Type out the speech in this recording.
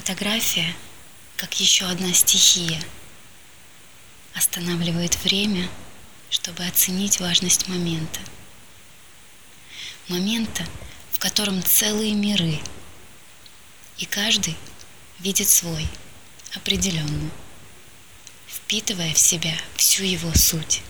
Фотография, как еще одна стихия, останавливает время, чтобы оценить важность момента. Момента, в котором целые миры, и каждый видит свой, определенно, впитывая в себя всю его суть.